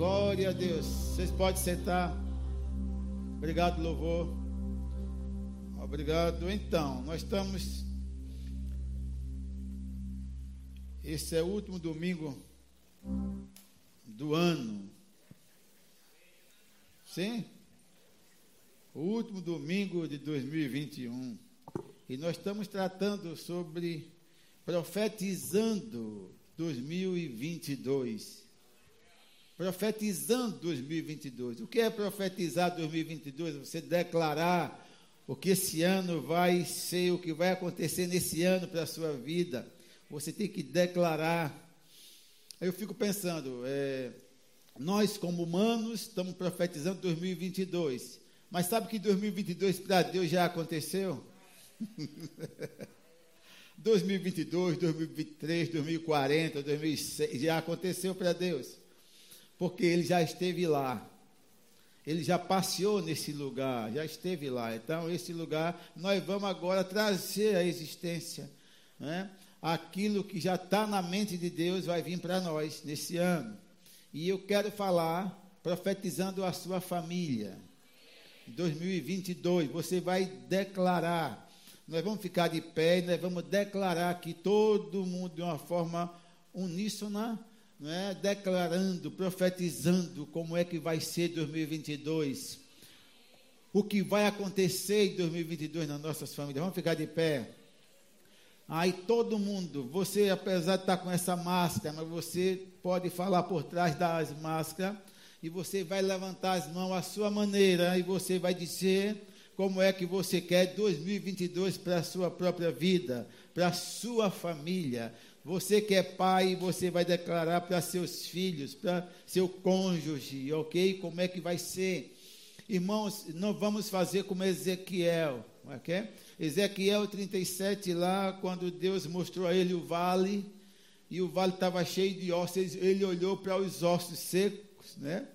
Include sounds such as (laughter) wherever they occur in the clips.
Glória a Deus. Vocês podem sentar. Obrigado, louvor. Obrigado. Então, nós estamos. Esse é o último domingo do ano. Sim? O último domingo de 2021. E nós estamos tratando sobre profetizando 2022. Profetizando 2022. O que é profetizar 2022? Você declarar o que esse ano vai ser, o que vai acontecer nesse ano para a sua vida. Você tem que declarar. Eu fico pensando, é, nós como humanos estamos profetizando 2022. Mas sabe que 2022 para Deus já aconteceu? 2022, 2023, 2040, 2006, já aconteceu para Deus. Porque Ele já esteve lá. Ele já passeou nesse lugar, já esteve lá. Então, esse lugar, nós vamos agora trazer à existência. Né? Aquilo que já está na mente de Deus vai vir para nós nesse ano. E eu quero falar, profetizando a sua família. 2022, você vai declarar nós vamos ficar de pé e nós vamos declarar que todo mundo, de uma forma uníssona, não é? declarando, profetizando como é que vai ser 2022. O que vai acontecer em 2022 nas nossas famílias. Vamos ficar de pé. Aí todo mundo, você apesar de estar com essa máscara, mas você pode falar por trás das máscaras e você vai levantar as mãos à sua maneira e você vai dizer como é que você quer 2022 para a sua própria vida, para a sua família. Você que é pai, você vai declarar para seus filhos, para seu cônjuge, ok? Como é que vai ser? Irmãos, não vamos fazer como Ezequiel, ok? Ezequiel 37, lá, quando Deus mostrou a ele o vale, e o vale estava cheio de ossos, ele olhou para os ossos secos, né?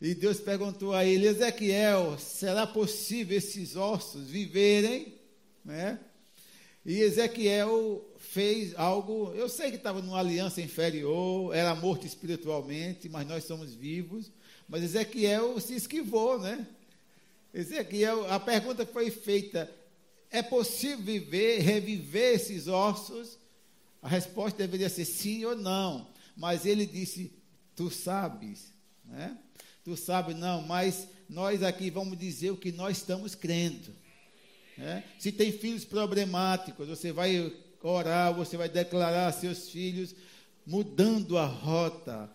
E Deus perguntou a ele: Ezequiel, será possível esses ossos viverem? Né? E Ezequiel fez algo. Eu sei que estava numa aliança inferior, era morto espiritualmente, mas nós somos vivos. Mas Ezequiel se esquivou, né? Ezequiel, a pergunta foi feita: é possível viver, reviver esses ossos? A resposta deveria ser sim ou não. Mas ele disse: Tu sabes, né? tu sabe, não, mas nós aqui vamos dizer o que nós estamos crendo. Né? Se tem filhos problemáticos, você vai orar, você vai declarar a seus filhos mudando a rota,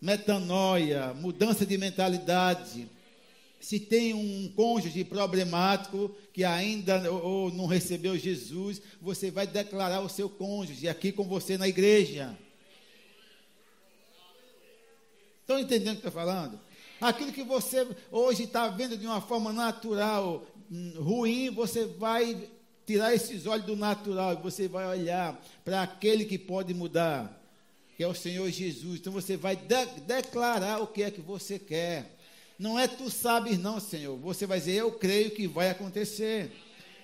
metanoia, mudança de mentalidade. Se tem um cônjuge problemático que ainda ou não recebeu Jesus, você vai declarar o seu cônjuge aqui com você na igreja. Estão entendendo o que estou falando? Aquilo que você hoje está vendo de uma forma natural, hum, ruim, você vai tirar esses olhos do natural e você vai olhar para aquele que pode mudar, que é o Senhor Jesus. Então você vai de declarar o que é que você quer. Não é tu sabes, não, Senhor. Você vai dizer, eu creio que vai acontecer.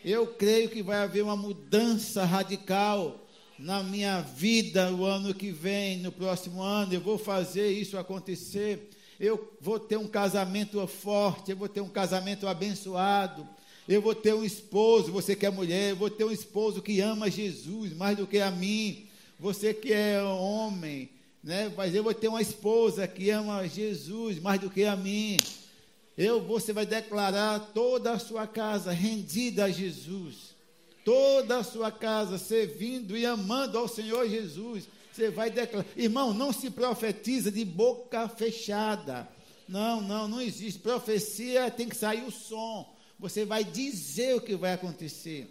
Eu creio que vai haver uma mudança radical na minha vida o ano que vem, no próximo ano, eu vou fazer isso acontecer. Eu vou ter um casamento forte, eu vou ter um casamento abençoado. Eu vou ter um esposo, você que é mulher, eu vou ter um esposo que ama Jesus mais do que a mim. Você que é homem, né? Mas eu vou ter uma esposa que ama Jesus mais do que a mim. Eu, você vai declarar toda a sua casa rendida a Jesus toda a sua casa servindo e amando ao Senhor Jesus. Você vai declarar. Irmão, não se profetiza de boca fechada. Não, não, não existe. Profecia tem que sair o som. Você vai dizer o que vai acontecer.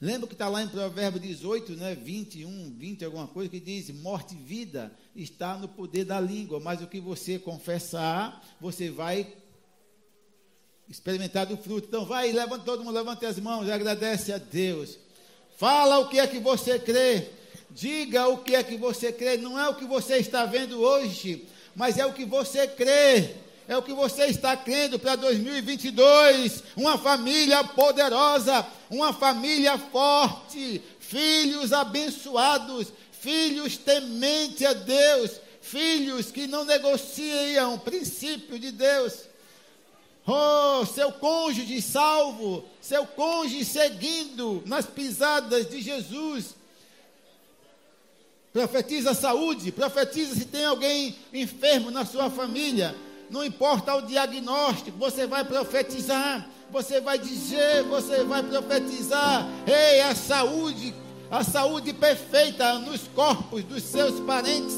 Lembra que está lá em Provérbio 18, né, 21, 20, alguma coisa, que diz: morte e vida está no poder da língua, mas o que você confessar, você vai experimentar do fruto. Então vai, levanta todo mundo, levante as mãos, agradece a Deus. Fala o que é que você crê. Diga o que é que você crê. Não é o que você está vendo hoje, mas é o que você crê. É o que você está crendo para 2022. Uma família poderosa, uma família forte, filhos abençoados, filhos temente a Deus, filhos que não negociam o princípio de Deus. Oh, seu cônjuge salvo, seu cônjuge seguindo nas pisadas de Jesus. Profetiza saúde, profetiza se tem alguém enfermo na sua família. Não importa o diagnóstico, você vai profetizar, você vai dizer, você vai profetizar. Ei, a saúde, a saúde perfeita nos corpos dos seus parentes.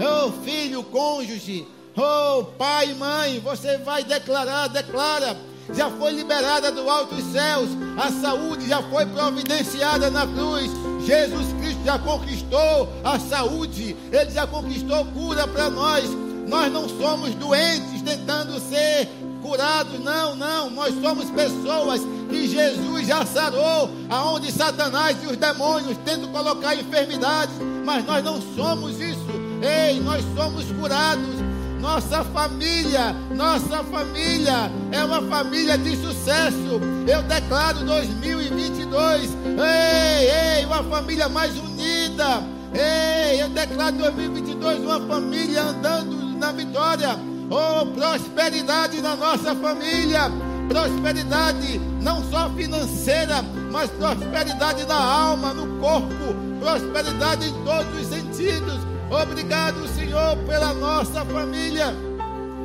Oh, filho, cônjuge, oh, pai mãe, você vai declarar, declara. Já foi liberada do alto dos céus, a saúde já foi providenciada na cruz. Jesus Cristo já conquistou a saúde, ele já conquistou cura para nós. Nós não somos doentes tentando ser curados, não, não. Nós somos pessoas que Jesus já sarou, aonde Satanás e os demônios tentam colocar enfermidades, mas nós não somos isso. Ei, nós somos curados. Nossa família, nossa família é uma família de sucesso. Eu declaro 2022, ei, ei, uma família mais unida. Ei, eu declaro 2022 uma família andando na vitória. Oh, prosperidade na nossa família. Prosperidade não só financeira, mas prosperidade na alma, no corpo. Prosperidade em todos os sentidos Obrigado, Senhor, pela nossa família.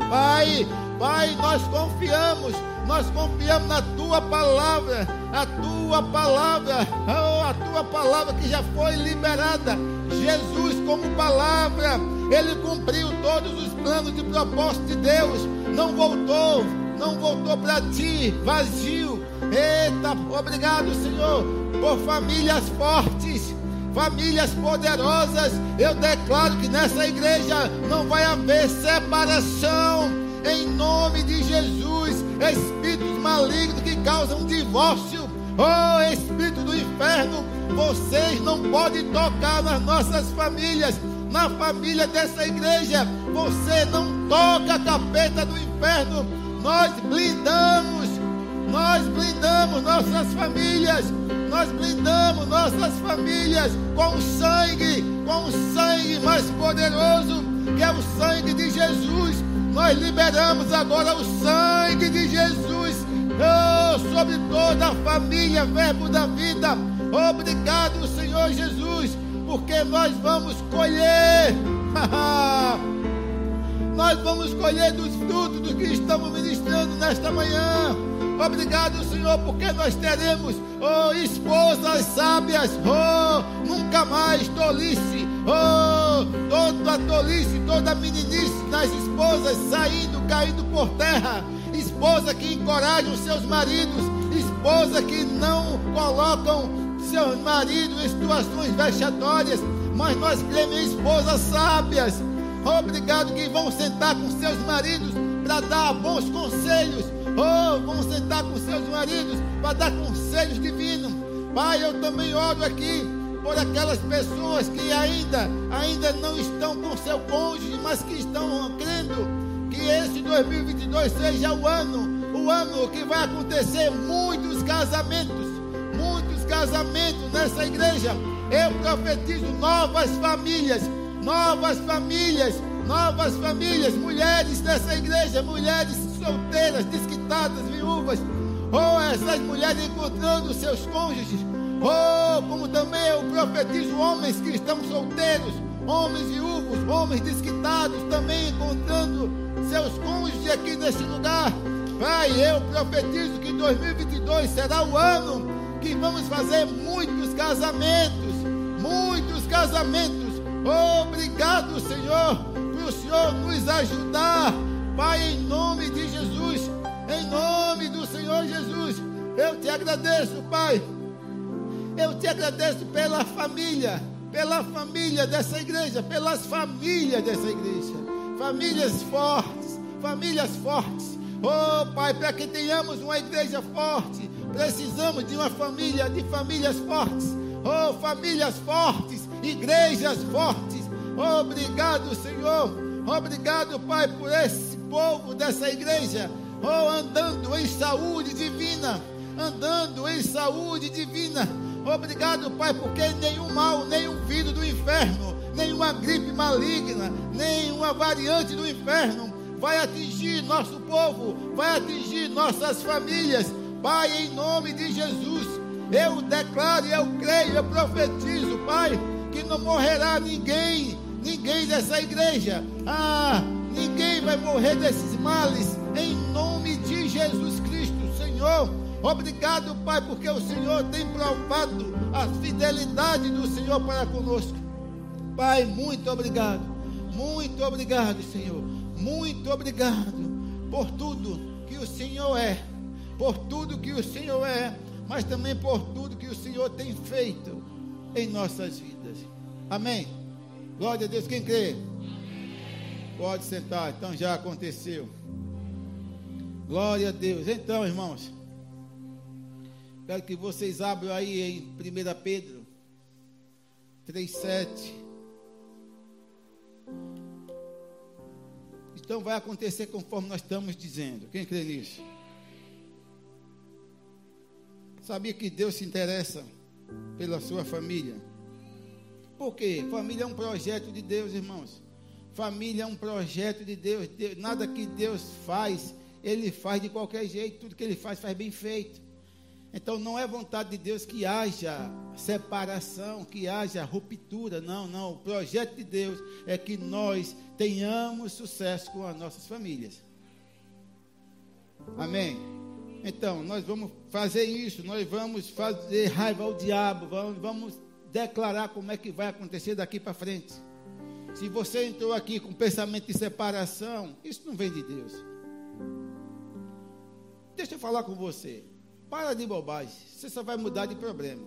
Pai, Pai, nós confiamos, nós confiamos na tua palavra, a tua palavra, oh, a tua palavra que já foi liberada. Jesus, como palavra, ele cumpriu todos os planos de propósito de Deus, não voltou, não voltou para ti vazio. Eita, obrigado, Senhor, por famílias fortes famílias poderosas. Eu declaro que nessa igreja não vai haver separação. Em nome de Jesus, espíritos malignos que causam divórcio, oh espírito do inferno, vocês não podem tocar nas nossas famílias, na família dessa igreja. Você não toca a capeta do inferno. Nós blindamos, nós blindamos nossas famílias nós blindamos nossas famílias com o sangue, com o sangue mais poderoso, que é o sangue de Jesus. Nós liberamos agora o sangue de Jesus oh, sobre toda a família, Verbo da vida. Obrigado, Senhor Jesus, porque nós vamos colher. (laughs) nós vamos colher dos frutos do que estamos ministrando nesta manhã. Obrigado, Senhor, porque nós teremos, oh, esposas sábias, oh, nunca mais tolice, oh, toda tolice, toda meninice das esposas saindo, caindo por terra, esposa que encorajam seus maridos, esposa que não colocam seus maridos em situações vexatórias, mas nós queremos esposas sábias. Obrigado que vão sentar com seus maridos para dar bons conselhos, Oh, vão sentar com seus maridos para dar conselhos divinos. Pai, eu também oro aqui por aquelas pessoas que ainda, ainda não estão com seu cônjuge, mas que estão crendo que esse 2022 seja o ano, o ano que vai acontecer muitos casamentos, muitos casamentos nessa igreja. Eu profetizo novas famílias, novas famílias, novas famílias, mulheres dessa igreja, mulheres solteiras, desquitadas, viúvas, ou essas mulheres encontrando seus cônjuges, ou como também eu profetizo homens que estão solteiros, homens viúvos, homens desquitados, também encontrando seus cônjuges aqui nesse lugar. Pai, eu profetizo que 2022 será o ano que vamos fazer muitos casamentos, muitos casamentos. Obrigado, Senhor, por o Senhor nos ajudar Pai, em nome de Jesus, em nome do Senhor Jesus, eu te agradeço, Pai. Eu te agradeço pela família, pela família dessa igreja, pelas famílias dessa igreja. Famílias fortes, famílias fortes. Oh, Pai, para que tenhamos uma igreja forte, precisamos de uma família, de famílias fortes. Oh, famílias fortes, igrejas fortes. Obrigado, Senhor. Obrigado, Pai, por esse povo dessa igreja, oh, andando em saúde divina, andando em saúde divina. Obrigado, Pai, porque nenhum mal, nenhum vírus do inferno, nenhuma gripe maligna, nenhuma variante do inferno vai atingir nosso povo, vai atingir nossas famílias. Pai, em nome de Jesus, eu declaro, eu creio, eu profetizo, Pai, que não morrerá ninguém, ninguém dessa igreja. Ah, ninguém vai morrer desses males, em nome de Jesus Cristo, Senhor. Obrigado, Pai, porque o Senhor tem provado a fidelidade do Senhor para conosco. Pai, muito obrigado. Muito obrigado, Senhor. Muito obrigado por tudo que o Senhor é, por tudo que o Senhor é, mas também por tudo que o Senhor tem feito em nossas vidas. Amém. Glória a Deus. Quem crê? Pode sentar. Então já aconteceu. Glória a Deus. Então, irmãos, quero que vocês abram aí em 1 Pedro 3,7. Então vai acontecer conforme nós estamos dizendo. Quem crê nisso? Sabia que Deus se interessa pela sua família? Por quê? Família é um projeto de Deus, irmãos. Família é um projeto de Deus. Nada que Deus faz, Ele faz de qualquer jeito. Tudo que Ele faz, faz bem feito. Então não é vontade de Deus que haja separação, que haja ruptura. Não, não. O projeto de Deus é que nós tenhamos sucesso com as nossas famílias. Amém? Então, nós vamos fazer isso, nós vamos fazer raiva ao diabo, vamos, vamos declarar como é que vai acontecer daqui para frente. Se você entrou aqui com pensamento de separação, isso não vem de Deus. Deixa eu falar com você. Para de bobagem. Você só vai mudar de problema.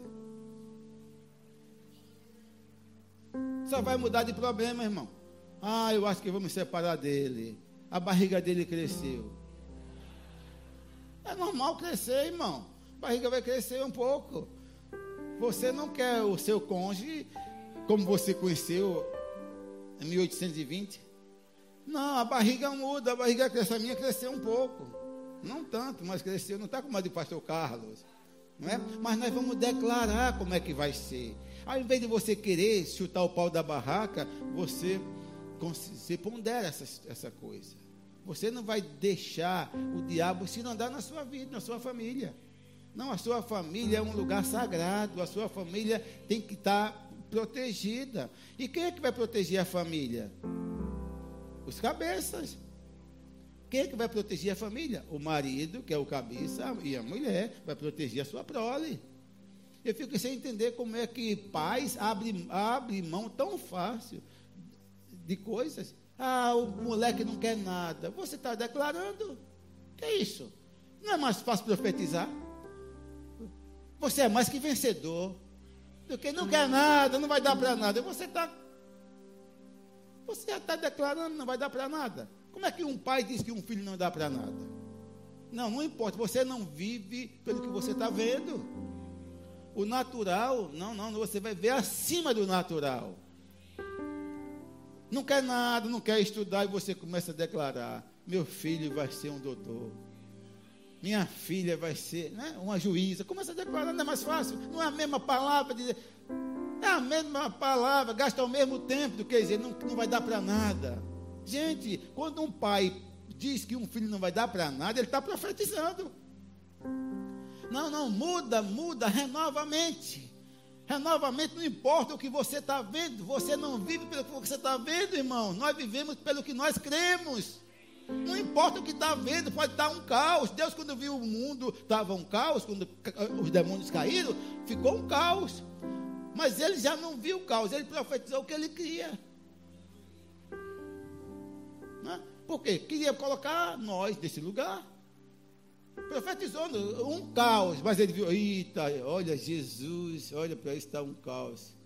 Só vai mudar de problema, irmão. Ah, eu acho que vou me separar dele. A barriga dele cresceu. É normal crescer, irmão. A barriga vai crescer um pouco. Você não quer o seu cônjuge como você conheceu em 1820? Não, a barriga muda, a barriga cresce. A minha cresceu um pouco. Não tanto, mas cresceu. Não está como a do pastor Carlos. Não é? Mas nós vamos declarar como é que vai ser. Ao invés de você querer chutar o pau da barraca, você, você pondera essa, essa coisa. Você não vai deixar o diabo se andar na sua vida, na sua família. Não, a sua família é um lugar sagrado, a sua família tem que estar protegida. E quem é que vai proteger a família? Os cabeças. Quem é que vai proteger a família? O marido, que é o cabeça, e a mulher vai proteger a sua prole. Eu fico sem entender como é que pais abrem abre mão tão fácil de coisas. Ah, o moleque não quer nada. Você está declarando. Que é isso? Não é mais fácil profetizar? Você é mais que vencedor. Do que não quer nada, não vai dar para nada. Você está. Você está declarando, não vai dar para nada. Como é que um pai diz que um filho não dá para nada? Não, não importa. Você não vive pelo que você está vendo. O natural, não, não, você vai ver acima do natural. Não quer nada, não quer estudar e você começa a declarar: meu filho vai ser um doutor. Minha filha vai ser né, uma juíza. Começa a declarar, não é mais fácil. Não é a mesma palavra dizer. É a mesma palavra, gasta o mesmo tempo do que dizer, não, não vai dar para nada. Gente, quando um pai diz que um filho não vai dar para nada, ele está profetizando. Não, não, muda, muda, renova a mente. Renova a mente, não importa o que você está vendo, você não vive pelo que você está vendo, irmão. Nós vivemos pelo que nós cremos. Não importa o que está vendo, pode estar um caos. Deus, quando viu o mundo, estava um caos, quando os demônios caíram, ficou um caos. Mas ele já não viu o caos, ele profetizou o que ele queria. Né? Por quê? Queria colocar nós nesse lugar. Profetizando um caos, mas ele viu, eita, olha Jesus, olha para isso está um caos.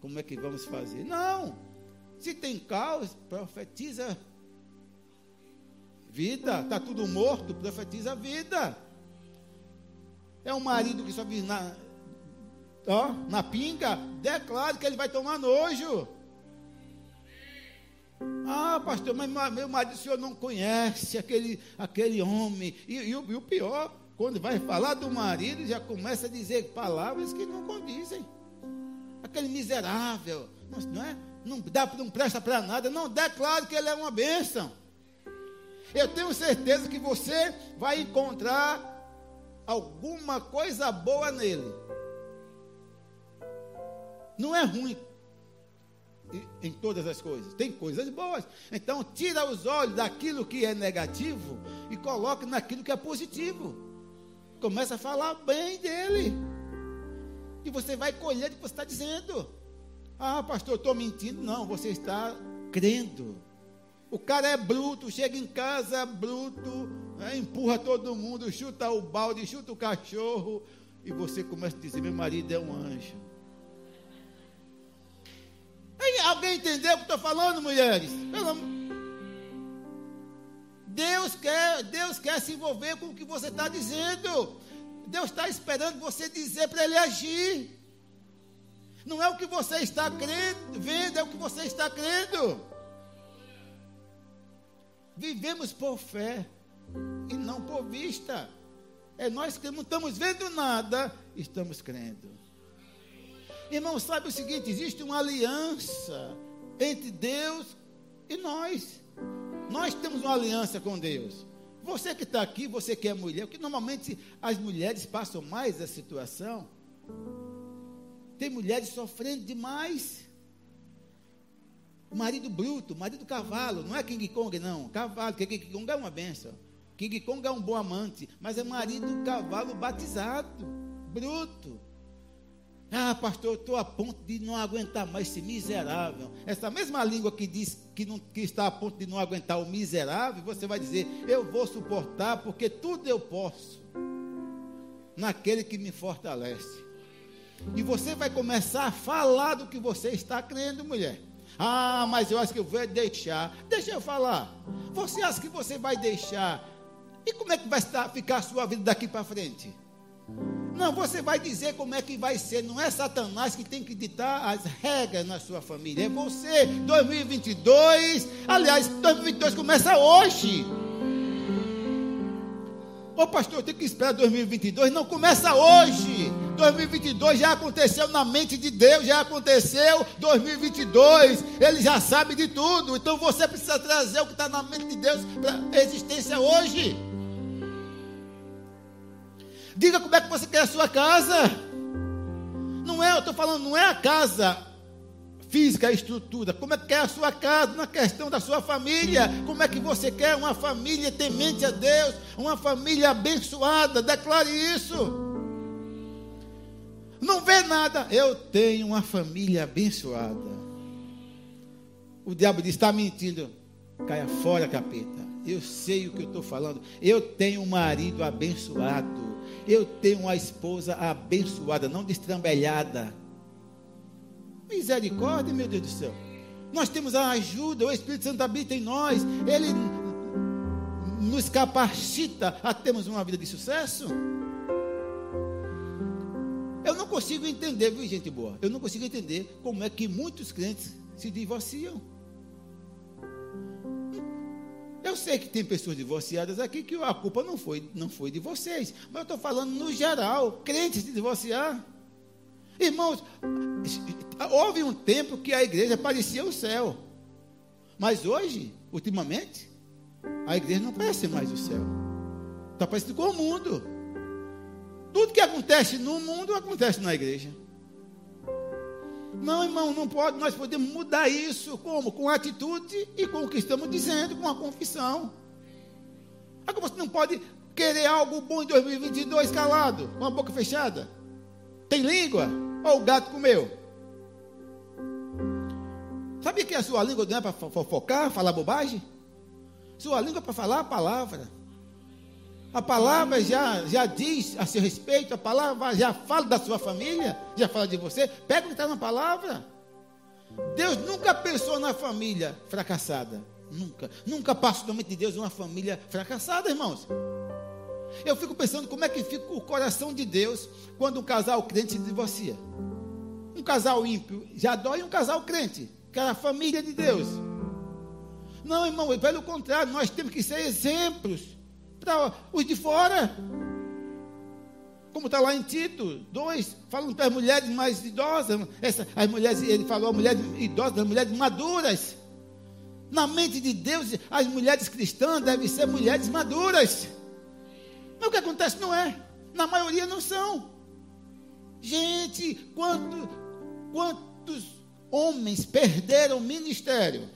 Como é que vamos fazer? Não. Se tem caos, profetiza vida. Está tudo morto, profetiza vida. É um marido que só vive na, ó, na pinga, declara que ele vai tomar nojo. Ah, pastor, mas meu marido, o senhor não conhece aquele, aquele homem. E, e, e, o pior, quando vai falar do marido, já começa a dizer palavras que não condizem. Aquele miserável, não é? não, dá, não presta para nada. Não, declare que ele é uma bênção. Eu tenho certeza que você vai encontrar alguma coisa boa nele. Não é ruim em todas as coisas, tem coisas boas. Então, tira os olhos daquilo que é negativo e coloque naquilo que é positivo. Começa a falar bem dele. E você vai colher o que você está dizendo. Ah, pastor, eu estou mentindo. Não, você está crendo. O cara é bruto, chega em casa bruto, né, empurra todo mundo, chuta o balde, chuta o cachorro, e você começa a dizer: Meu marido é um anjo. Alguém entendeu o que estou falando, mulheres? Deus quer, Deus quer se envolver com o que você está dizendo. Deus está esperando você dizer para Ele agir. Não é o que você está crendo, vendo, é o que você está crendo. Vivemos por fé e não por vista. É nós que não estamos vendo nada, estamos crendo. Irmão, sabe o seguinte: existe uma aliança entre Deus e nós. Nós temos uma aliança com Deus. Você que está aqui, você que é mulher, porque normalmente as mulheres passam mais essa situação. Tem mulheres sofrendo demais. Marido bruto, marido cavalo, não é King Kong, não. Cavalo, que King Kong é uma benção. King Kong é um bom amante, mas é marido cavalo batizado, bruto. Ah, pastor, eu estou a ponto de não aguentar mais esse miserável. Essa mesma língua que diz que, não, que está a ponto de não aguentar o miserável, você vai dizer: Eu vou suportar, porque tudo eu posso, naquele que me fortalece. E você vai começar a falar do que você está crendo, mulher. Ah, mas eu acho que eu vou deixar. Deixa eu falar. Você acha que você vai deixar? E como é que vai estar, ficar a sua vida daqui para frente? Não, você vai dizer como é que vai ser. Não é Satanás que tem que ditar as regras na sua família. É você. 2022. Aliás, 2022 começa hoje. Ô pastor, eu tenho que esperar 2022. Não começa hoje. 2022 já aconteceu na mente de Deus, já aconteceu 2022. Ele já sabe de tudo. Então você precisa trazer o que está na mente de Deus para a existência hoje. Diga como é que você quer a sua casa. Não é, eu estou falando, não é a casa física, a estrutura. Como é que é a sua casa, na questão da sua família. Como é que você quer uma família temente a Deus, uma família abençoada. Declare isso. Não vê nada. Eu tenho uma família abençoada. O diabo diz: está mentindo. Caia fora, capeta. Eu sei o que eu estou falando. Eu tenho um marido abençoado. Eu tenho uma esposa abençoada, não destrambelhada. Misericórdia, meu Deus do céu. Nós temos a ajuda, o Espírito Santo habita em nós. Ele nos capacita a termos uma vida de sucesso. Eu não consigo entender, viu, gente boa? Eu não consigo entender como é que muitos crentes se divorciam. Eu sei que tem pessoas divorciadas aqui que a culpa não foi, não foi de vocês, mas eu estou falando no geral, crentes se divorciar. Irmãos, houve um tempo que a igreja parecia o céu. Mas hoje, ultimamente, a igreja não parece mais o céu. Está parecido com o mundo. Tudo que acontece no mundo acontece na igreja. Não, irmão, não pode. Nós podemos mudar isso. Como? Com atitude e com o que estamos dizendo, com a confissão. Agora você não pode querer algo bom em 2022 calado, com a boca fechada. Tem língua? Ou o gato comeu? Sabia que a sua língua não é para fofocar, falar bobagem? Sua língua é para falar a palavra. A palavra já, já diz a seu respeito, a palavra já fala da sua família, já fala de você. Pega o que está na palavra. Deus nunca pensou na família fracassada. Nunca. Nunca passou na mente de Deus uma família fracassada, irmãos. Eu fico pensando como é que fica o coração de Deus quando um casal crente se divorcia. Um casal ímpio já dói um casal crente, que era a família de Deus. Não, irmão, pelo contrário, nós temos que ser exemplos para os de fora. como está lá em Tito 2, falando para as mulheres mais idosas, essa, as mulheres, ele falou mulheres idosas, as mulheres maduras. Na mente de Deus, as mulheres cristãs devem ser mulheres maduras. Mas o que acontece não é. Na maioria não são. Gente, quanto, quantos homens perderam o ministério?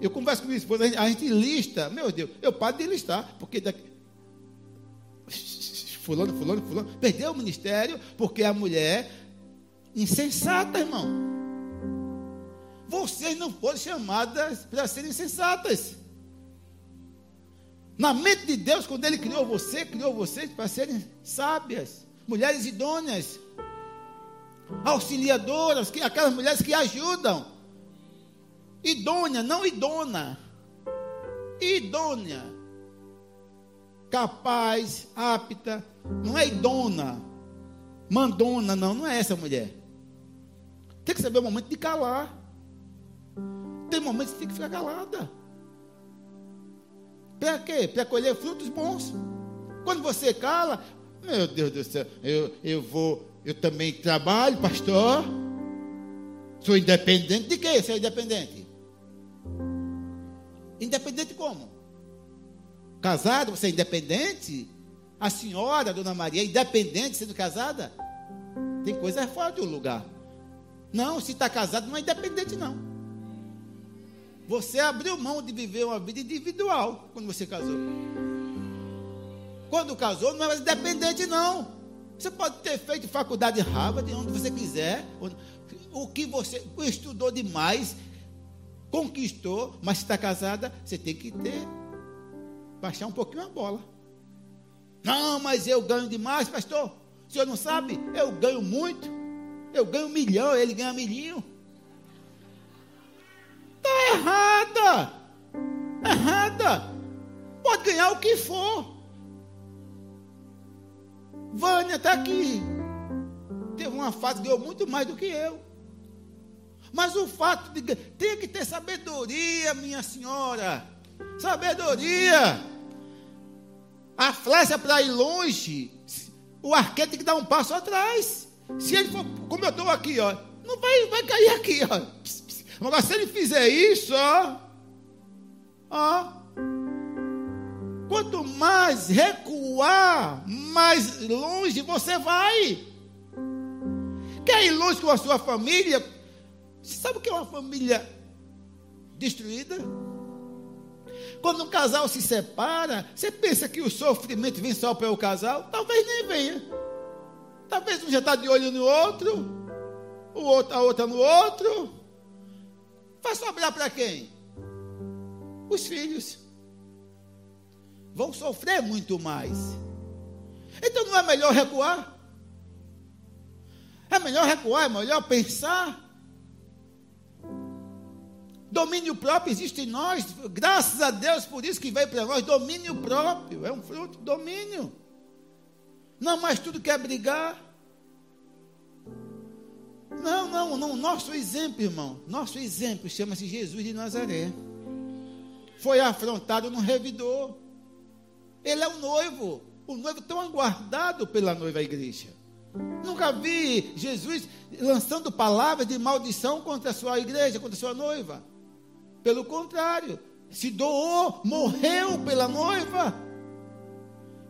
Eu converso com minha esposa, a gente lista, meu Deus, eu paro de listar, porque daqui, fulano, fulano, fulano, perdeu o ministério porque a mulher insensata, irmão. Vocês não foram chamadas para serem sensatas. Na mente de Deus, quando Ele criou você, criou vocês para serem sábias, mulheres idôneas, auxiliadoras, que, aquelas mulheres que ajudam. Idônea, não idona. Idônea. Capaz, apta, não é idona, mandona, não, não é essa mulher. Tem que saber o momento de calar. Tem momentos que tem que ficar calada. Para quê? Para colher frutos bons. Quando você cala, meu Deus do céu, eu, eu vou, eu também trabalho, pastor. Sou independente de quê? É independente? Independente como? Casado, você é independente? A senhora, Dona Maria, é independente sendo casada? Tem coisa fora do lugar. Não, se está casado, não é independente, não. Você abriu mão de viver uma vida individual quando você casou. Quando casou, não é mais independente, não. Você pode ter feito faculdade de Harvard, onde você quiser. O que você estudou demais, conquistou, mas está casada, você tem que ter, baixar um pouquinho a bola. Não, mas eu ganho demais, pastor. O senhor não sabe? Eu ganho muito. Eu ganho um milhão, ele ganha milhinho. Está errada. Errada. Pode ganhar o que for. Vânia está aqui. Teve uma fase que ganhou muito mais do que eu. Mas o fato de tem que ter sabedoria, minha senhora. Sabedoria. A flecha para ir longe, o arqueiro tem que dar um passo atrás. Se ele for, como eu estou aqui, ó, não vai, vai cair aqui, ó. Agora, se ele fizer isso, ó, ó, quanto mais recuar, mais longe você vai. Quer ir longe com a sua família? Sabe o que é uma família destruída? Quando um casal se separa, você pensa que o sofrimento vem só para o casal? Talvez nem venha. Talvez um já está de olho no outro, o outro, a outra no outro. Vai sobrar para quem? Os filhos. Vão sofrer muito mais. Então não é melhor recuar? É melhor recuar, é melhor pensar. Domínio próprio existe em nós, graças a Deus por isso que veio para nós. Domínio próprio, é um fruto, domínio. Não mais tudo quer brigar. Não, não, não. Nosso exemplo, irmão. Nosso exemplo chama-se Jesus de Nazaré. Foi afrontado no revidor. Ele é o noivo. O noivo tão aguardado pela noiva igreja. Nunca vi Jesus lançando palavras de maldição contra a sua igreja, contra a sua noiva. Pelo contrário, se doou, morreu pela noiva.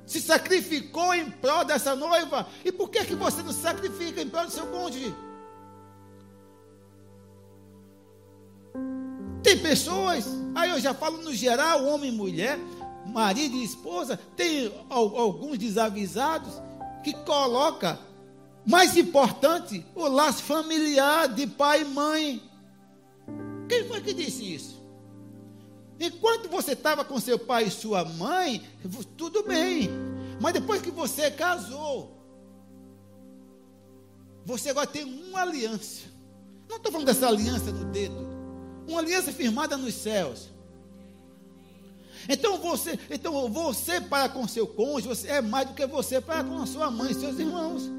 Se sacrificou em prol dessa noiva. E por que, que você não sacrifica em prol do seu cônjuge? Tem pessoas, aí eu já falo no geral, homem e mulher, marido e esposa, tem alguns desavisados que coloca mais importante o laço familiar de pai e mãe. Quem foi que disse isso? Enquanto você estava com seu pai e sua mãe, tudo bem. Mas depois que você casou, você agora tem uma aliança. Não estou falando dessa aliança no dedo uma aliança firmada nos céus. Então você, então você para com seu cônjuge, você é mais do que você para com a sua mãe e seus irmãos.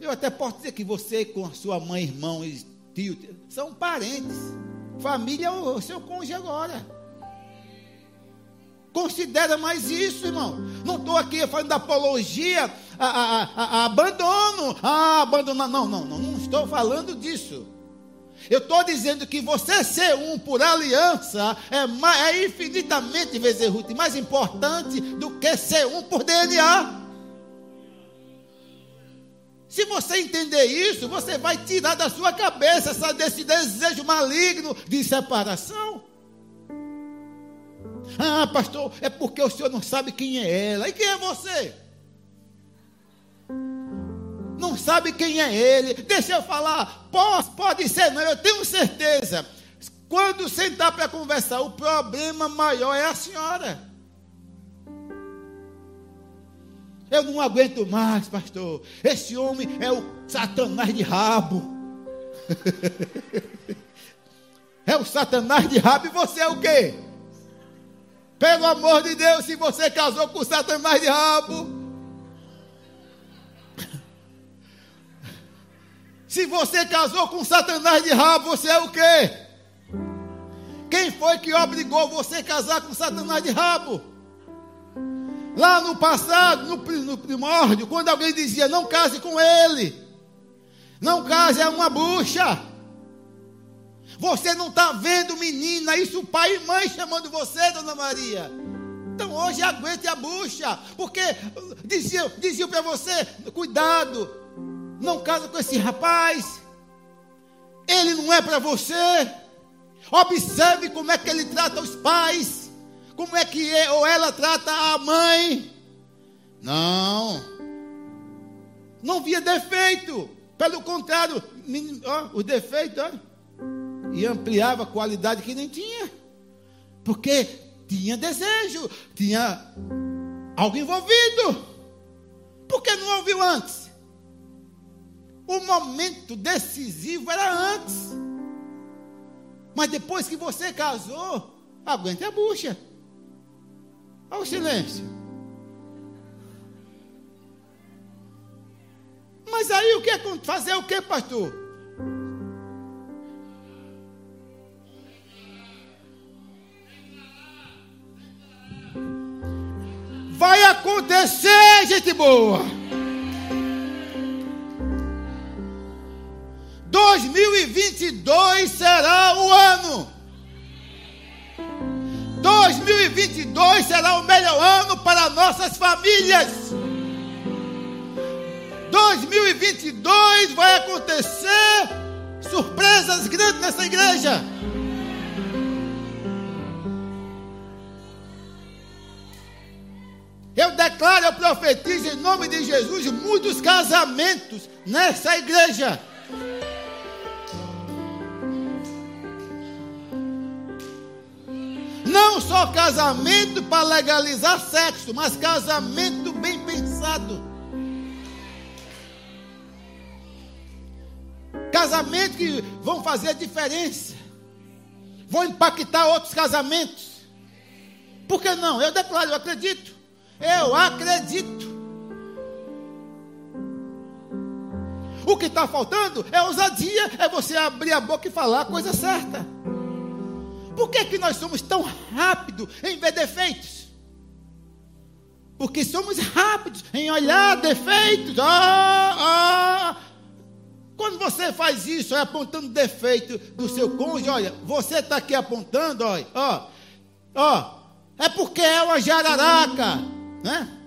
Eu até posso dizer que você com a sua mãe, irmão e tio, são parentes. Família é o seu cônjuge agora. Considera mais isso, irmão. Não estou aqui falando da apologia a, a, a, a abandono. Ah, abandonar. Não, não, não, não estou falando disso. Eu estou dizendo que você ser um por aliança é, mais, é infinitamente vezes mais importante do que ser um por DNA. Se você entender isso, você vai tirar da sua cabeça essa, desse desejo maligno de separação. Ah, pastor, é porque o senhor não sabe quem é ela. E quem é você? Não sabe quem é ele. Deixa eu falar. Pode, pode ser, não, eu tenho certeza. Quando sentar para conversar, o problema maior é a senhora. Eu não aguento mais, pastor. Esse homem é o Satanás de rabo. (laughs) é o Satanás de rabo e você é o quê? Pelo amor de Deus, se você casou com Satanás de rabo. (laughs) Se você casou com Satanás de rabo, você é o quê? Quem foi que obrigou você a casar com Satanás de rabo? Lá no passado, no, no primórdio, quando alguém dizia não case com ele, não case, é uma bucha. Você não está vendo, menina, isso pai e mãe chamando você, dona Maria. Então hoje aguente a bucha, porque diziam, diziam para você: cuidado, não casa com esse rapaz, ele não é para você. Observe como é que ele trata os pais, como é que ele, ou ela trata a mãe. Não, não via defeito, pelo contrário, ó, o defeito, ó, e ampliava a qualidade que nem tinha. Porque tinha desejo, tinha algo envolvido. Por que não ouviu antes? O momento decisivo era antes. Mas depois que você casou, aguente a bucha. Olha o silêncio. Mas aí o que é fazer o que, pastor? Vai acontecer, gente boa. 2022 será o ano. 2022 será o melhor ano para nossas famílias. 2022 vai acontecer surpresas grandes nessa igreja. Eu declaro, eu profetizo em nome de Jesus muitos casamentos nessa igreja. Não só casamento para legalizar sexo, mas casamento bem pensado. Casamento que vão fazer diferença. Vão impactar outros casamentos. Por que não? Eu declaro, eu acredito. Eu acredito. O que está faltando é ousadia, é você abrir a boca e falar a coisa certa. Por que, que nós somos tão rápidos em ver defeitos? Porque somos rápidos em olhar defeitos. Ah, ah. Quando você faz isso, é apontando defeito do seu cônjuge, olha, você está aqui apontando, olha, ó, ó, é porque é uma jararaca. Né?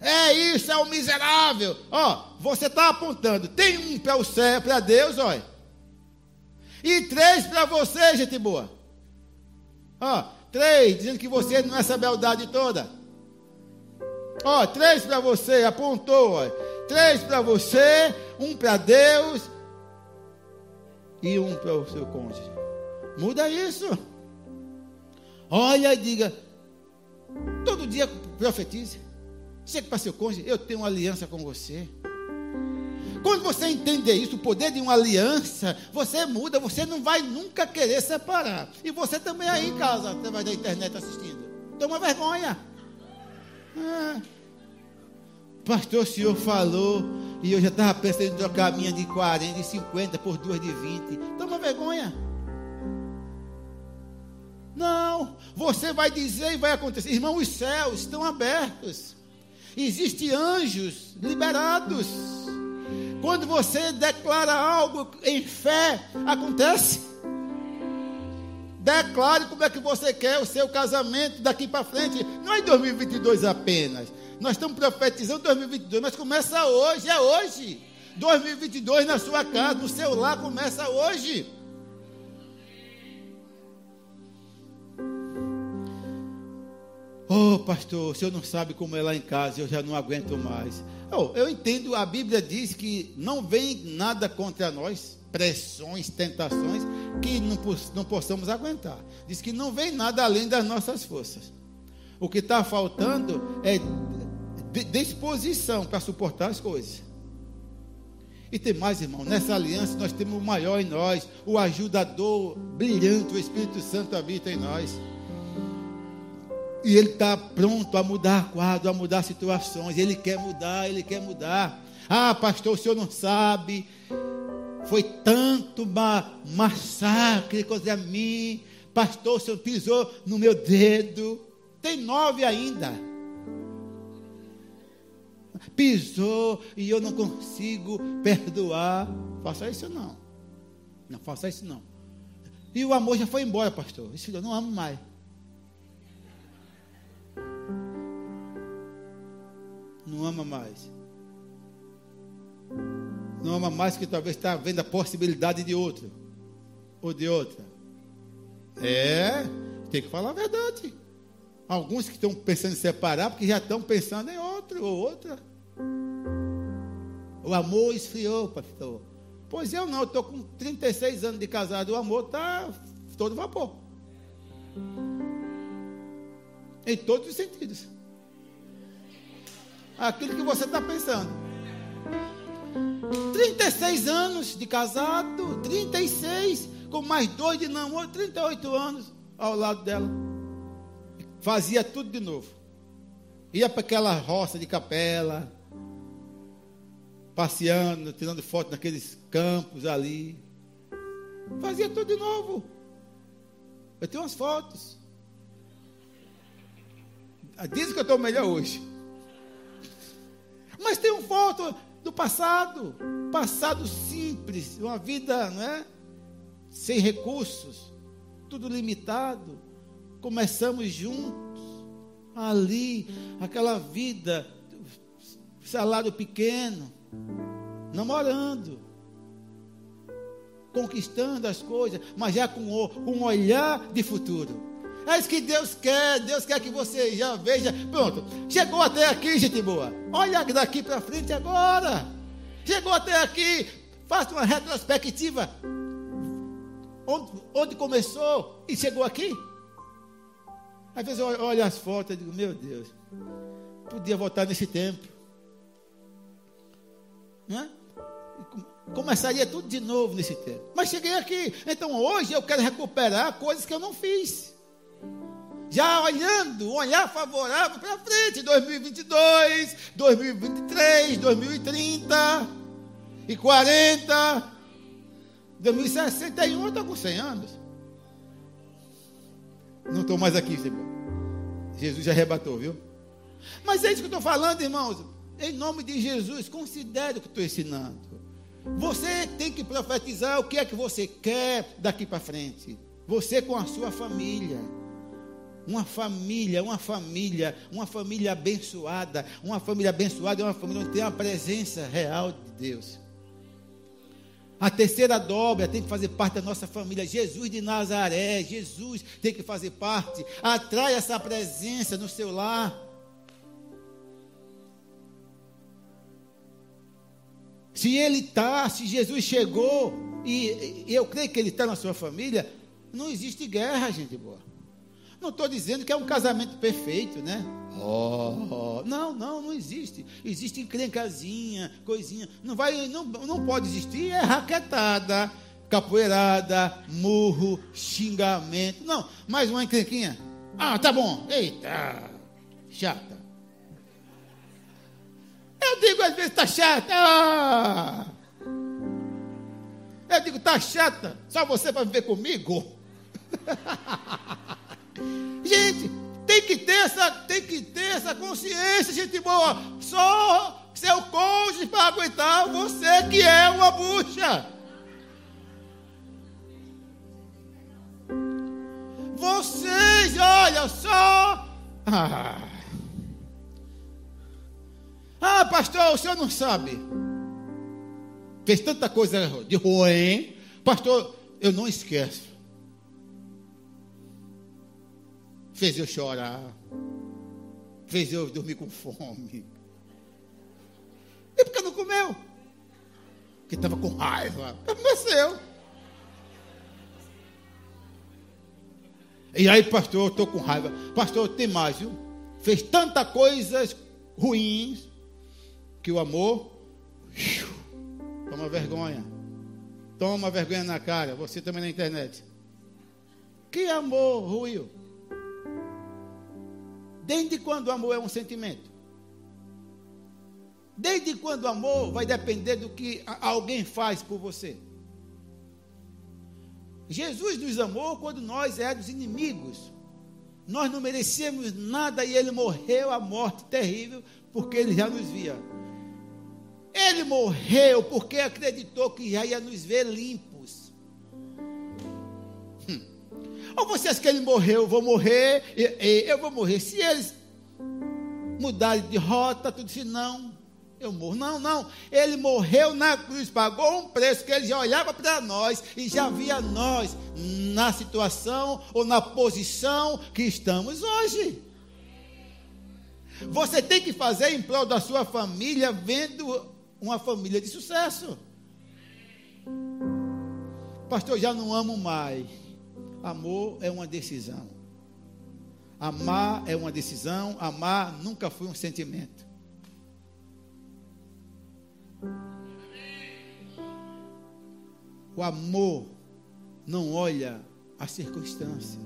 É isso, é o miserável. Ó, você está apontando. Tem um para o céu, para Deus, olha. E três para você, gente boa. Ó, três, dizendo que você não é essa beldade toda. Ó, três para você, apontou, ó. Três para você, um para Deus e um para o seu cônjuge. Muda isso. Olha e diga: Todo dia profetize. Chega para seu cônjuge, eu tenho uma aliança com você. Quando você entender isso, o poder de uma aliança, você muda, você não vai nunca querer separar. E você também aí em casa, através da internet assistindo. Toma vergonha. Ah, pastor, o senhor falou, e eu já estava pensando em trocar a minha de 40, de 50 por duas de 20. Toma vergonha. Não, você vai dizer e vai acontecer. Irmão, os céus estão abertos. Existem anjos liberados. Quando você declara algo em fé, acontece. Declare como é que você quer o seu casamento daqui para frente. Não é em 2022 apenas. Nós estamos profetizando 2022, mas começa hoje, é hoje. 2022 na sua casa, no seu lar, começa hoje. Oh, pastor, o senhor não sabe como é lá em casa, eu já não aguento mais. Oh, eu entendo, a Bíblia diz que não vem nada contra nós, pressões, tentações, que não, não possamos aguentar. Diz que não vem nada além das nossas forças. O que está faltando é disposição para suportar as coisas. E tem mais, irmão, nessa aliança nós temos o maior em nós, o ajudador brilhante, o Espírito Santo habita em nós. E ele está pronto a mudar quadro, a mudar situações. Ele quer mudar, ele quer mudar. Ah, pastor, o senhor não sabe. Foi tanto ma massacre contra mim. Pastor, o senhor pisou no meu dedo. Tem nove ainda. Pisou e eu não consigo perdoar. Faça isso não. Não faça isso não. E o amor já foi embora, pastor. Eu não amo mais. Não ama mais. Não ama mais que talvez está vendo a possibilidade de outro. Ou de outra. É, tem que falar a verdade. Alguns que estão pensando em separar, porque já estão pensando em outro ou outra. O amor esfriou, pastor. Pois eu não, eu estou com 36 anos de casado, o amor está todo vapor. Em todos os sentidos aquilo que você está pensando. 36 anos de casado, 36, com mais dois de namoro, 38 anos ao lado dela. Fazia tudo de novo. Ia para aquela roça de capela, passeando, tirando foto naqueles campos ali. Fazia tudo de novo. Eu tenho umas fotos. Dizem que eu estou melhor hoje. Mas tem um foto do passado, passado simples, uma vida, não é? Sem recursos, tudo limitado. Começamos juntos, ali, aquela vida, salário pequeno, namorando, conquistando as coisas, mas já com um olhar de futuro. É isso que Deus quer. Deus quer que você já veja. Pronto. Chegou até aqui, gente boa. Olha daqui para frente agora. Chegou até aqui. Faça uma retrospectiva. Onde, onde começou e chegou aqui? Às vezes eu olho as fotos e digo, meu Deus, podia voltar nesse tempo. Né? Começaria tudo de novo nesse tempo. Mas cheguei aqui. Então hoje eu quero recuperar coisas que eu não fiz já olhando, olhar favorável para frente, 2022, 2023, 2030 e 40, 2061, eu estou com 100 anos. Não estou mais aqui, Senhor. Jesus já arrebatou, viu? Mas é isso que eu estou falando, irmãos. Em nome de Jesus, considere o que estou ensinando. Você tem que profetizar o que é que você quer daqui para frente. Você com a sua família. Uma família, uma família, uma família abençoada. Uma família abençoada é uma família onde tem a presença real de Deus. A terceira dobra tem que fazer parte da nossa família. Jesus de Nazaré, Jesus tem que fazer parte. Atrai essa presença no seu lar. Se ele está, se Jesus chegou, e, e eu creio que ele está na sua família, não existe guerra, gente boa. Não estou dizendo que é um casamento perfeito, né? Oh, não, não, não existe. Existe encrencazinha, coisinha. Não vai, não, não pode existir é raquetada, capoeirada, murro, xingamento. Não, mais uma encrenquinha. Ah, tá bom. Eita, chata. Eu digo às vezes tá chata. Eu digo, tá chata. Só você para viver comigo? (laughs) essa consciência, gente boa. Só seu cônjuge para aguentar você que é uma bucha. Vocês, olha só. Ah. ah, pastor, o senhor não sabe. Fez tanta coisa de ruim. Pastor, eu não esqueço. Fez eu chorar. Fez eu dormir com fome. E por que não comeu? Porque estava com raiva. Aconteceu. E aí, pastor, eu estou com raiva. Pastor, tem mais, viu? Fez tantas coisas ruins que o amor toma vergonha. Toma vergonha na cara. Você também na internet. Que amor ruiu? Desde quando o amor é um sentimento? Desde quando o amor vai depender do que alguém faz por você? Jesus nos amou quando nós éramos inimigos. Nós não merecíamos nada e ele morreu a morte terrível porque ele já nos via. Ele morreu porque acreditou que já ia nos ver limpos. Ou vocês que ele morreu, eu vou morrer, eu vou morrer. Se eles mudarem de rota, tudo assim, não, eu morro. Não, não. Ele morreu na cruz, pagou um preço que ele já olhava para nós e já via nós na situação ou na posição que estamos hoje. Você tem que fazer em prol da sua família, vendo uma família de sucesso. Pastor, já não amo mais. Amor é uma decisão. Amar é uma decisão, amar nunca foi um sentimento. O amor não olha as circunstâncias.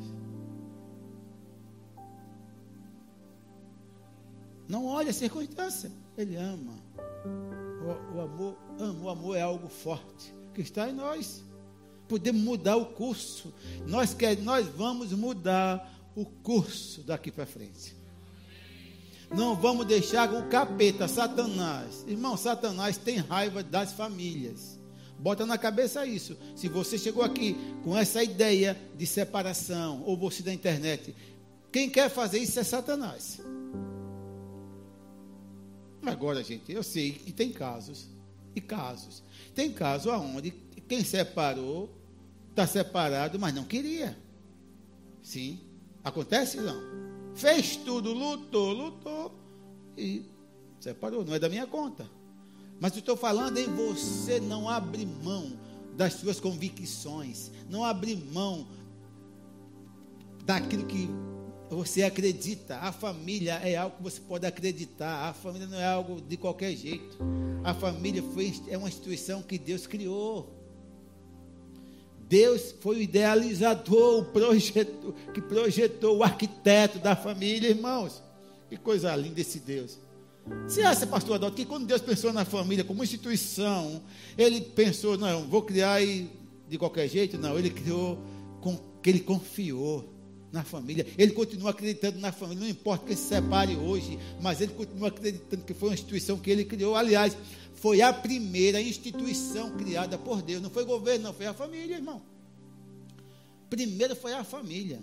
Não olha a circunstância. Ele ama. O, o, amor ama. O amor é algo forte que está em nós. Podemos mudar o curso. Nós, quer, nós vamos mudar o curso daqui para frente. Não vamos deixar o capeta, Satanás. Irmão, Satanás tem raiva das famílias. Bota na cabeça isso. Se você chegou aqui com essa ideia de separação, ou você da internet, quem quer fazer isso é Satanás. Agora, gente, eu sei que tem casos e casos. Tem casos onde quem separou está separado, mas não queria. Sim. Acontece não? Fez tudo, lutou, lutou e separou. Não é da minha conta. Mas estou falando em você não abrir mão das suas convicções, não abrir mão daquilo que você acredita. A família é algo que você pode acreditar. A família não é algo de qualquer jeito. A família foi, é uma instituição que Deus criou. Deus foi o idealizador, o projeto, que projetou, o arquiteto da família, irmãos. Que coisa linda esse Deus. Você acha, pastor Adalto, que quando Deus pensou na família como instituição, ele pensou, não, vou criar de qualquer jeito? Não, ele criou com que ele confiou na família. Ele continua acreditando na família, não importa que se separe hoje, mas ele continua acreditando que foi uma instituição que ele criou. Aliás, foi a primeira instituição criada por Deus. Não foi governo, não, foi a família, irmão. Primeiro foi a família.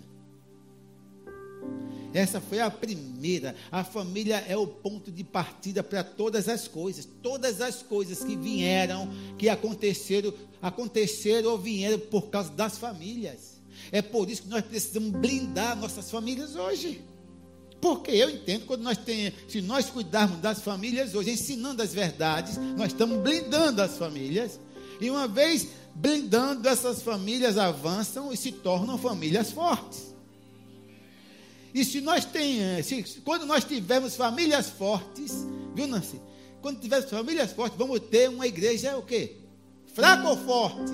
Essa foi a primeira. A família é o ponto de partida para todas as coisas. Todas as coisas que vieram, que aconteceram, aconteceram ou vieram por causa das famílias. É por isso que nós precisamos blindar nossas famílias hoje. Porque eu entendo quando nós temos, se nós cuidarmos das famílias hoje, ensinando as verdades, nós estamos blindando as famílias. E uma vez blindando, essas famílias avançam e se tornam famílias fortes. E se nós tem, se, quando nós tivermos famílias fortes, viu, Nancy? Quando tivermos famílias fortes, vamos ter uma igreja o quê? Fraca ou forte?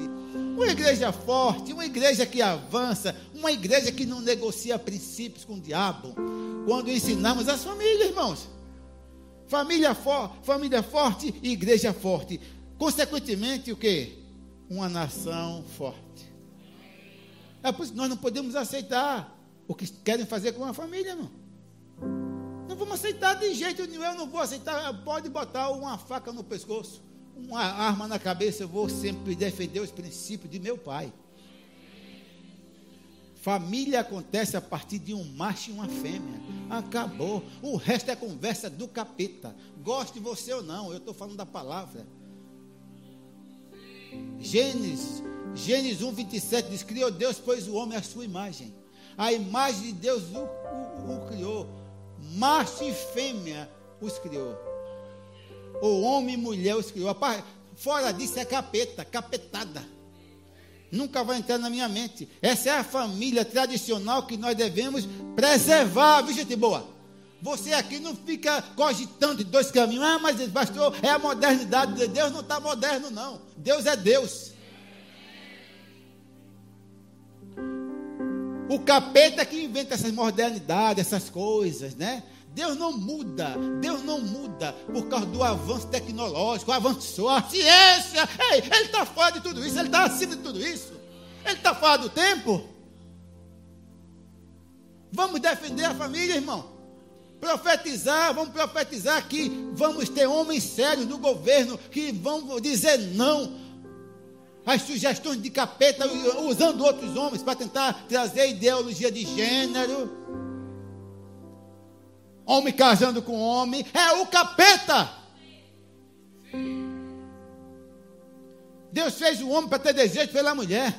Uma igreja forte, uma igreja que avança, uma igreja que não negocia princípios com o diabo. Quando ensinamos as famílias, irmãos. Família, for, família forte e igreja forte. Consequentemente, o que? Uma nação forte. É por isso que nós não podemos aceitar o que querem fazer com a família, irmão. Não vamos aceitar de jeito nenhum. Eu não vou aceitar. Pode botar uma faca no pescoço, uma arma na cabeça. Eu vou sempre defender os princípios de meu pai. Família acontece a partir de um macho e uma fêmea. Acabou. O resto é conversa do capeta. Goste você ou não, eu estou falando da palavra. Gênesis, Gênesis 1, 27 diz: Criou Deus, pois o homem a sua imagem. A imagem de Deus o, o, o criou. Macho e fêmea os criou. O homem e mulher os criou. Fora disso é capeta, capetada. Nunca vai entrar na minha mente. Essa é a família tradicional que nós devemos preservar, viu, gente boa? Você aqui não fica cogitando de dois caminhos. Ah, mas pastor, é a modernidade de Deus. Não está moderno, não. Deus é Deus. O capeta que inventa essas modernidades, essas coisas, né? Deus não muda, Deus não muda por causa do avanço tecnológico, avançou a ciência, Ei, ele está fora de tudo isso, ele está acima de tudo isso, ele está fora do tempo. Vamos defender a família, irmão. Profetizar, vamos profetizar que vamos ter homens sérios no governo que vão dizer não às sugestões de capeta, usando outros homens para tentar trazer ideologia de gênero homem casando com homem, é o capeta. Deus fez o homem para ter desejo pela mulher,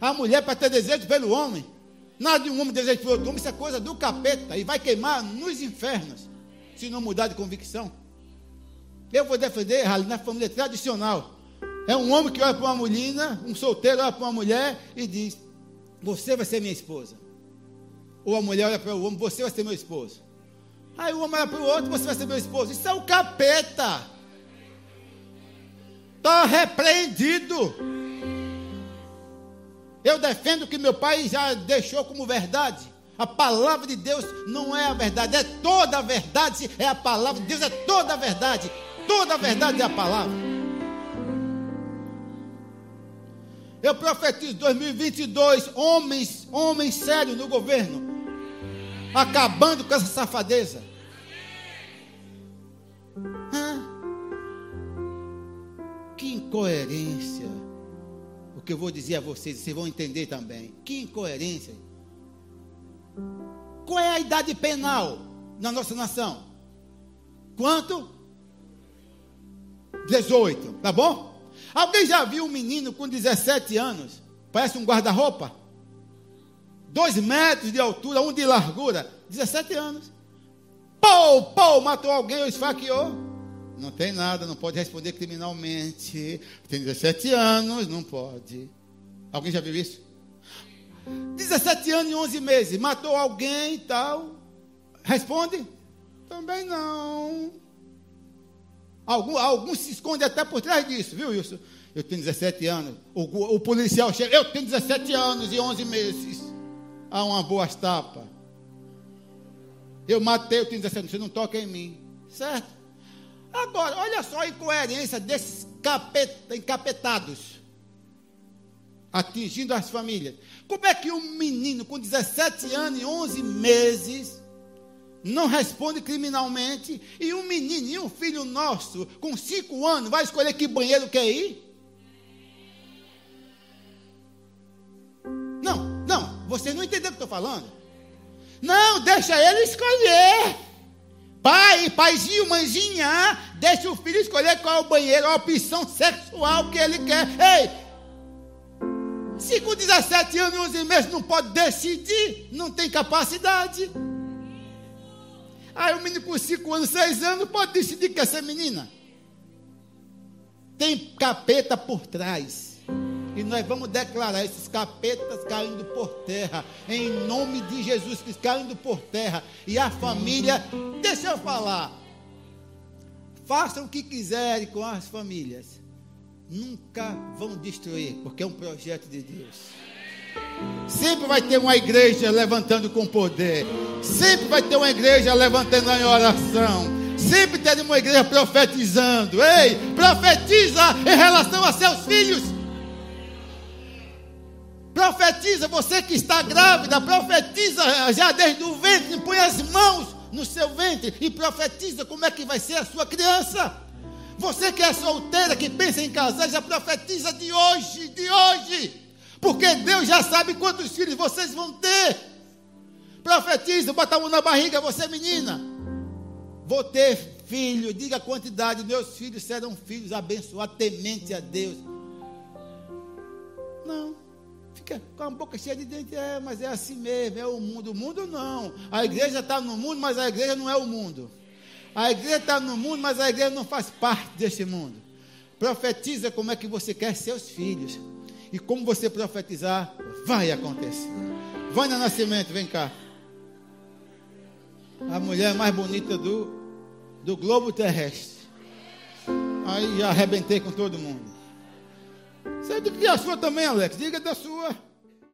a mulher para ter desejo pelo homem. Nada de um homem desejo pelo outro homem, isso é coisa do capeta e vai queimar nos infernos, se não mudar de convicção. Eu vou defender na família tradicional. É um homem que olha para uma menina, um solteiro olha para uma mulher e diz: Você vai ser minha esposa. Ou a mulher olha para o homem: Você vai ser meu esposo. Aí homem olha para o outro, você vai ser meu esposo. Isso é o capeta. Está repreendido. Eu defendo que meu pai já deixou como verdade. A palavra de Deus não é a verdade, é toda a verdade. É a palavra de Deus, é toda a verdade. Toda a verdade é a palavra. Eu profetizo 2022, homens, homens sérios no governo acabando com essa safadeza. Que incoerência. O que eu vou dizer a vocês, vocês vão entender também. Que incoerência. Qual é a idade penal na nossa nação? Quanto? 18, tá bom? Alguém já viu um menino com 17 anos? Parece um guarda-roupa? Dois metros de altura, um de largura, 17 anos. Pau, pau, matou alguém ou esfaqueou. Não tem nada, não pode responder criminalmente. Tem 17 anos, não pode. Alguém já viu isso? 17 anos e 11 meses, matou alguém e tal. Responde? Também não. Alguns algum se esconde até por trás disso, viu, Wilson? Eu tenho 17 anos. O, o policial chega, eu tenho 17 anos e 11 meses a uma boa tapa. Eu matei o 17, você não toca em mim. Certo? Agora, olha só a incoerência desses capeta, encapetados atingindo as famílias. Como é que um menino com 17 anos e 11 meses não responde criminalmente e um menino e um filho nosso com 5 anos vai escolher que banheiro quer ir? Você não entendeu o que eu estou falando? Não, deixa ele escolher. Pai, paizinho, mãezinha, deixa o filho escolher qual é o banheiro, a opção sexual que ele quer. Ei, se com 17 anos e 11 meses não pode decidir, não tem capacidade. Aí o menino com 5 anos, 6 anos pode decidir que ser menina. Tem capeta por trás. E nós vamos declarar esses capetas caindo por terra, em nome de Jesus Cristo, caindo por terra. E a família, deixa eu falar, façam o que quiserem com as famílias, nunca vão destruir, porque é um projeto de Deus. Sempre vai ter uma igreja levantando com poder, sempre vai ter uma igreja levantando em oração, sempre tem uma igreja profetizando. Ei, profetiza em relação a seus filhos. Profetiza, você que está grávida, profetiza já desde o ventre, põe as mãos no seu ventre e profetiza como é que vai ser a sua criança. Você que é solteira, que pensa em casar, já profetiza de hoje, de hoje. Porque Deus já sabe quantos filhos vocês vão ter. Profetiza, bota mão na barriga, você menina. Vou ter filho, diga a quantidade, meus filhos serão filhos abençoados, temente a Deus. Não fica com a boca cheia de dente, é, mas é assim mesmo, é o mundo. O mundo não. A igreja está no mundo, mas a igreja não é o mundo. A igreja está no mundo, mas a igreja não faz parte deste mundo. Profetiza como é que você quer seus filhos. E como você profetizar, vai acontecer. Vai no nascimento, vem cá. A mulher mais bonita do, do globo terrestre. Aí já arrebentei com todo mundo. Você diga a sua também, Alex. Diga da sua.